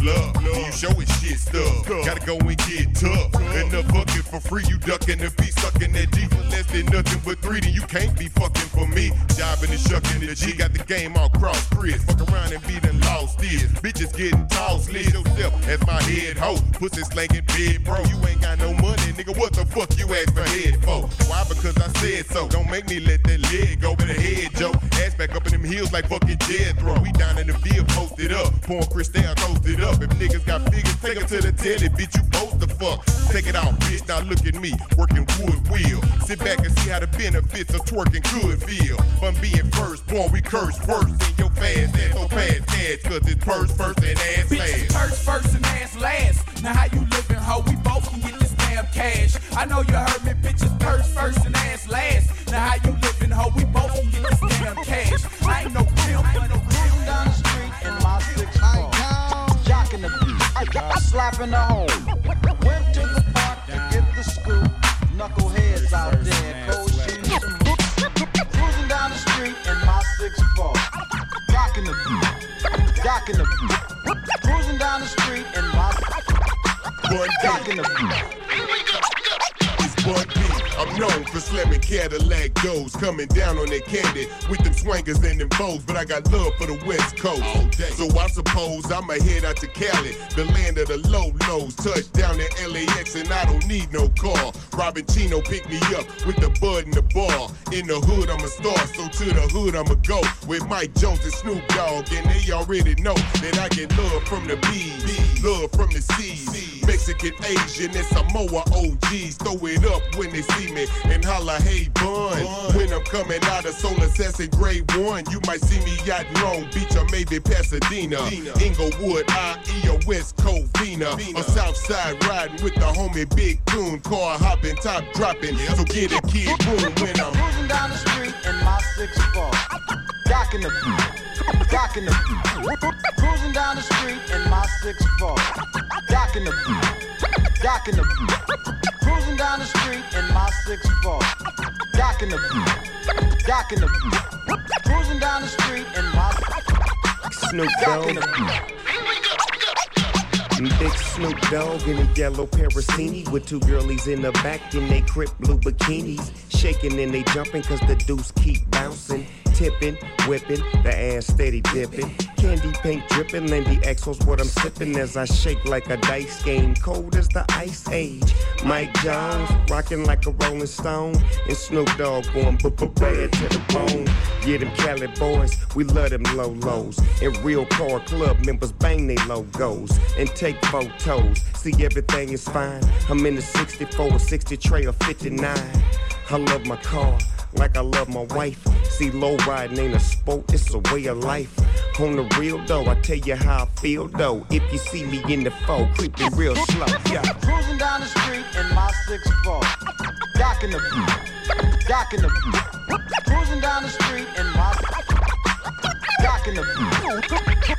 S2: Hoeing gets fluff, and you shit stuff. Gotta go and get tough. And the bucket for free, you ducking the beat, sucking that D for less than nothing but three. Then you can't be fucking for me. Jobbing and shucking the G, got the game all cross Chris. Fuck around and be done lost is. Bitches getting tossed, lead yourself as my head hoe. Pussy slanging big, bro. You ain't got no money, nigga. What the fuck you ask for head for? Why? Because I said so. Don't make me let that leg go the head, Joe. Ass back up in them heels like fucking Jethro. We down in the field, posted up. Pouring Cristal, toasted up. If niggas got figures, take them to the telly, bitch. You both the fuck. Take it off, bitch. Now look at me, working wood wheel. Sit back and see how the benefits of twerking could feel. From being first born, we curse worse than your fast ass. So fast cash, cause it's purse first and ass
S19: Bitches
S2: last.
S19: first, first and ass last. Now how you living, ho? We both can get this damn cash. I know you heard me, bitches purse first and ass last. Now how you living, ho? We both can get this damn cash. I ain't no pimp, but no
S20: Cruising down the street in my six four, jocking the beat, slapping the home. Went to the park to get the scoop. Knuckleheads out there, cold shoes and boots. Cruising down the street in my six four, jocking the beat, jocking the beat. Cruising down the street in my jocking the beat.
S2: Known for slamming Cadillac goes, coming down on that candy with them swangers and them bows. But I got love for the West Coast. So I suppose I'ma head out to Cali, the land of the low lows. Touchdown in LAX and I don't need no car. Robin Chino picked me up with the bud in the bar. In the hood, I'm a star, so to the hood, I'ma go with Mike Jones and Snoop Dogg. And they already know that I get love from the B's, love from the C's. Mexican, Asian, and Samoa OGs. Throw it up when they see me and holla, hey, bun. When I'm coming out of Solar Assassin Grade 1, you might see me out in Long Beach or maybe Pasadena. Inglewood, IE, or West Covina. Or Southside riding with the homie Big Coon. Car hopping, top dropping. So get it, kid, boom, when I'm
S20: Cruising down the street in my six four, jocking the beat, jocking the. Cruising down the street in my six four, jocking the Docking the cruising down the street in my six four. Docking the docking the cruising down the street in my
S21: Snoop Dogg. Big Snoop Dogg in a yellow Parasini with two girlies in the back in they crip blue bikinis. Shaking and they jumping cause the deuce keep bouncing. Tipping, whipping, the ass steady dipping. Candy paint dripping, Lindy Exo's what I'm sipping as I shake like a dice game. Cold as the ice age. Mike Jones rocking like a Rolling Stone. And Snoop Dogg going bad to the bone. Yeah, them Cali boys, we love them low lows. And real car club members bang they logos. And take photos, see everything is fine. I'm in the 64, 60 tray or 59. I love my car like I love my wife. See, low riding ain't a sport, it's a way of life. On the real though, I tell you how I feel though. If you see me in the foe, creeping real slow, yeah.
S20: Cruising down the street in my six four. Docking the docking the cruising down the street in my docking the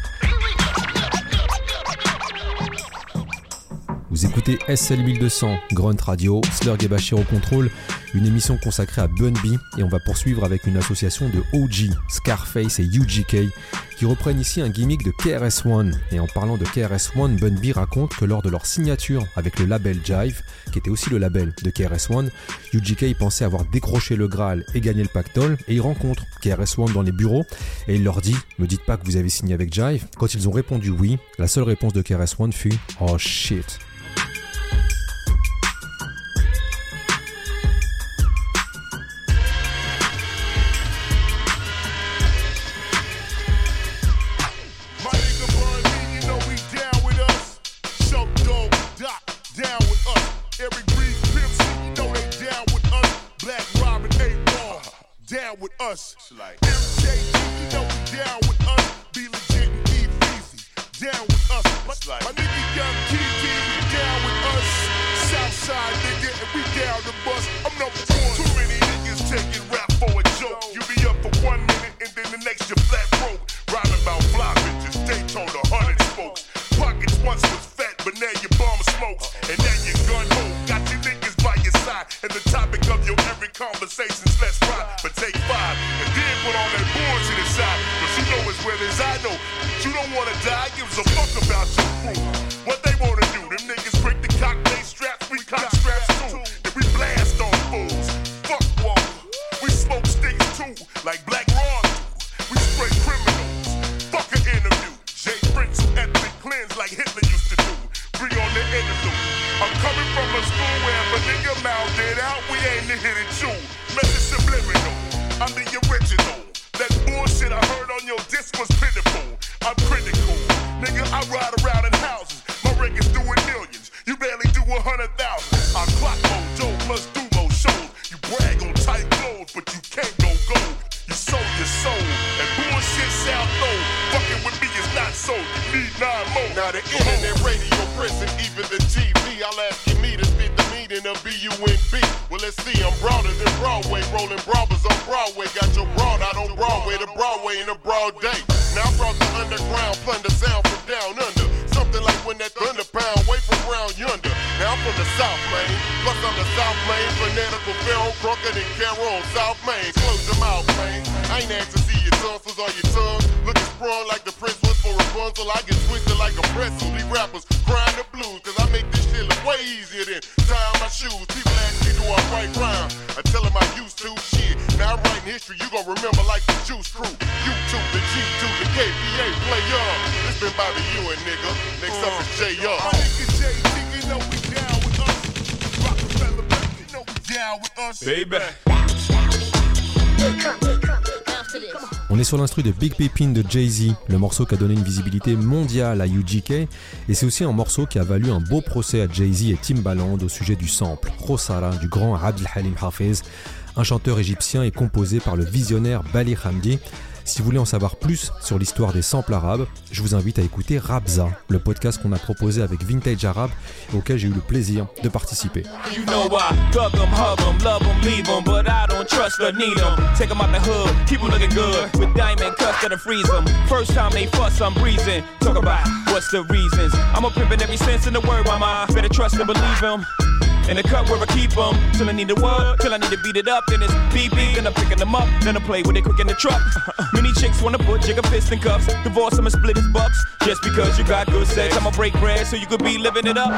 S1: Vous écoutez SL 1200, Grunt Radio, Slurg et Bachir au contrôle, une émission consacrée à Bun B et on va poursuivre avec une association de OG, Scarface et UGK qui reprennent ici un gimmick de KRS-One. Et en parlant de KRS-One, Bun B raconte que lors de leur signature avec le label Jive, qui était aussi le label de KRS-One, UGK pensait avoir décroché le Graal et gagné le pactole et il rencontre KRS-One dans les bureaux et il leur dit "Me dites pas que vous avez signé avec Jive." Quand ils ont répondu oui, la seule réponse de KRS-One fut "Oh shit."
S5: Down with us. MJG, you know we down with us. Be legit and be easy down with us. My, my nigga Young we down with us. Southside nigga, and we down the bus. I'm number one. Too many niggas taking rap for a joke. You be up for one minute and then the next you flat broke. Rhyming about fly bitches, Daytona, hundred spokes. Pockets once was fat, but now your bum smokes.
S1: Big Pépine de Jay-Z, le morceau qui a donné une visibilité mondiale à UGK, et c'est aussi un morceau qui a valu un beau procès à Jay-Z et Timbaland au sujet du sample, Rosara du grand Abdel Halim Hafez, un chanteur égyptien et composé par le visionnaire Bali Hamdi. Si vous voulez en savoir plus sur l'histoire des samples arabes, je vous invite à écouter Rabza, le podcast qu'on a proposé avec Vintage Arabe auquel j'ai eu le plaisir de participer.
S4: You I thug 'em, hug 'em, love 'em, leave 'em, but I don't trust or need 'em. Take 'em out the hood, keep 'em looking good, with diamond cuts that'll freeze 'em. First time they fuss, I'm breezing. Talk about what's the reasons. I'm a pimp in every sense in the word, mama. Better trust and believe 'em. In the cut where I keep 'em, till I need the word, till I need to beat it up, then it's beep beep, then I'm picking them up, then I play with it quick in the truck. Many chicks wanna put Jigga fist in cuffs, divorce and split his bucks. Just because you got good sex, I'ma break bread so you could be living it up.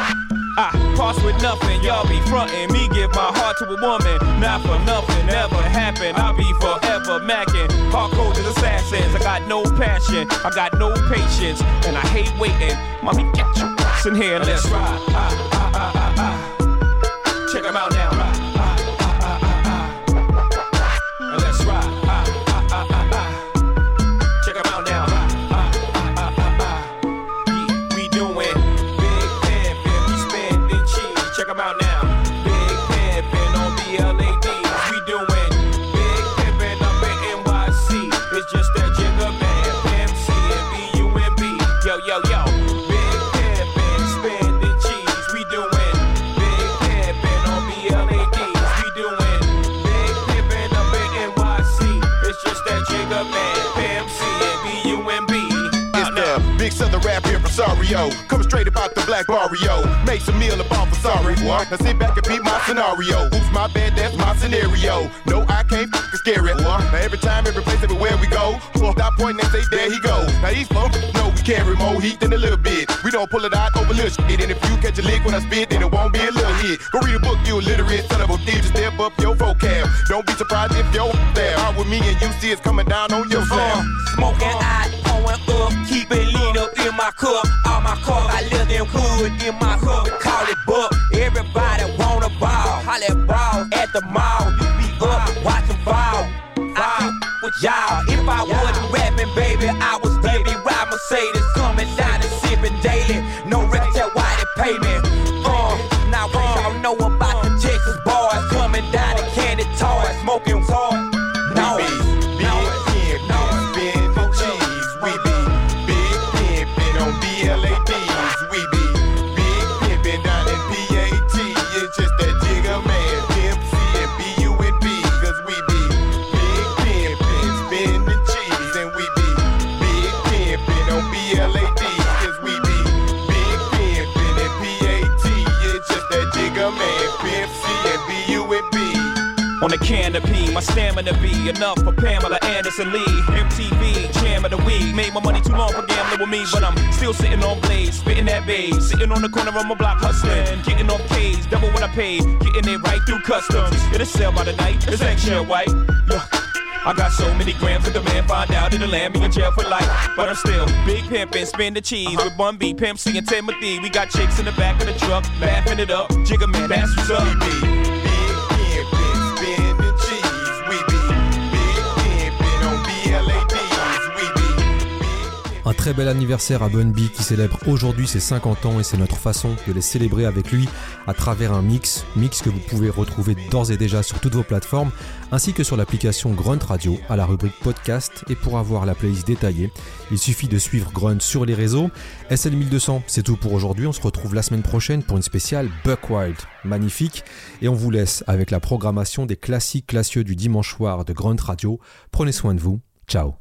S4: I pass with nothing, y'all be frontin'. Me give my heart to a woman, not for nothing, never happen. I'll be forever macking. Hardcore as assassins, I got no passion, I got no patience, and I hate waiting. Mommy, get your ass in here and let's ride. Ah, ah, ah. Check 'em out now.
S6: Sario. Coming straight about the black barrio. Make some meal about for sorry. What? Now sit back and beat my scenario. Oops, my bad, that's my scenario. No, I can't f scare it. What? Now every time, every place, everywhere we go. Stop pointing and say, there he go. Now these folks know we carry more heat than a little bit. We don't pull it out over little shit. And if you catch a lick when I spit, then it won't be a little hit. Go read a book, you illiterate son of a bitch. Step up your vocab. Don't be surprised if your there. Out with me and you see it's coming down on your uh, slab.
S4: Smoking hot, pouring up, keep it lean up in my cup. Cars, I hood in my hood, call it book. Everybody wanna ball, holla ball at the mall. You be up, watching ball. I with y'all. If I wasn't canopy, my stamina be enough for Pamela Anderson Lee. MTV, jam of the week. Made my money too long for gambling with me, but I'm still sitting on blades, spitting that babe. Sitting on the corner of my block hustling, getting off K's, double what I paid, getting it right through customs. It'll sell by the night, it's extra white. Look. I got so many grams that the man find out it'll land me in jail for life. But I'm still big pimpin', spin the cheese with Bun B, Pimp C, and Timothy. We got chicks in the back of the truck, laughing it up. Jigga man, that's what's up.
S1: Très bel anniversaire à Bun B qui célèbre aujourd'hui ses 50 ans et c'est notre façon de les célébrer avec lui à travers un mix, mix que vous pouvez retrouver d'ores et déjà sur toutes vos plateformes ainsi que sur l'application Grunt Radio à la rubrique podcast et pour avoir la playlist détaillée, il suffit de suivre Grunt sur les réseaux. SL1200, c'est tout pour aujourd'hui, on se retrouve la semaine prochaine pour une spéciale Buck Wild, magnifique et on vous laisse avec la programmation des classiques classieux du dimanche soir de Grunt Radio. Prenez soin de vous, ciao.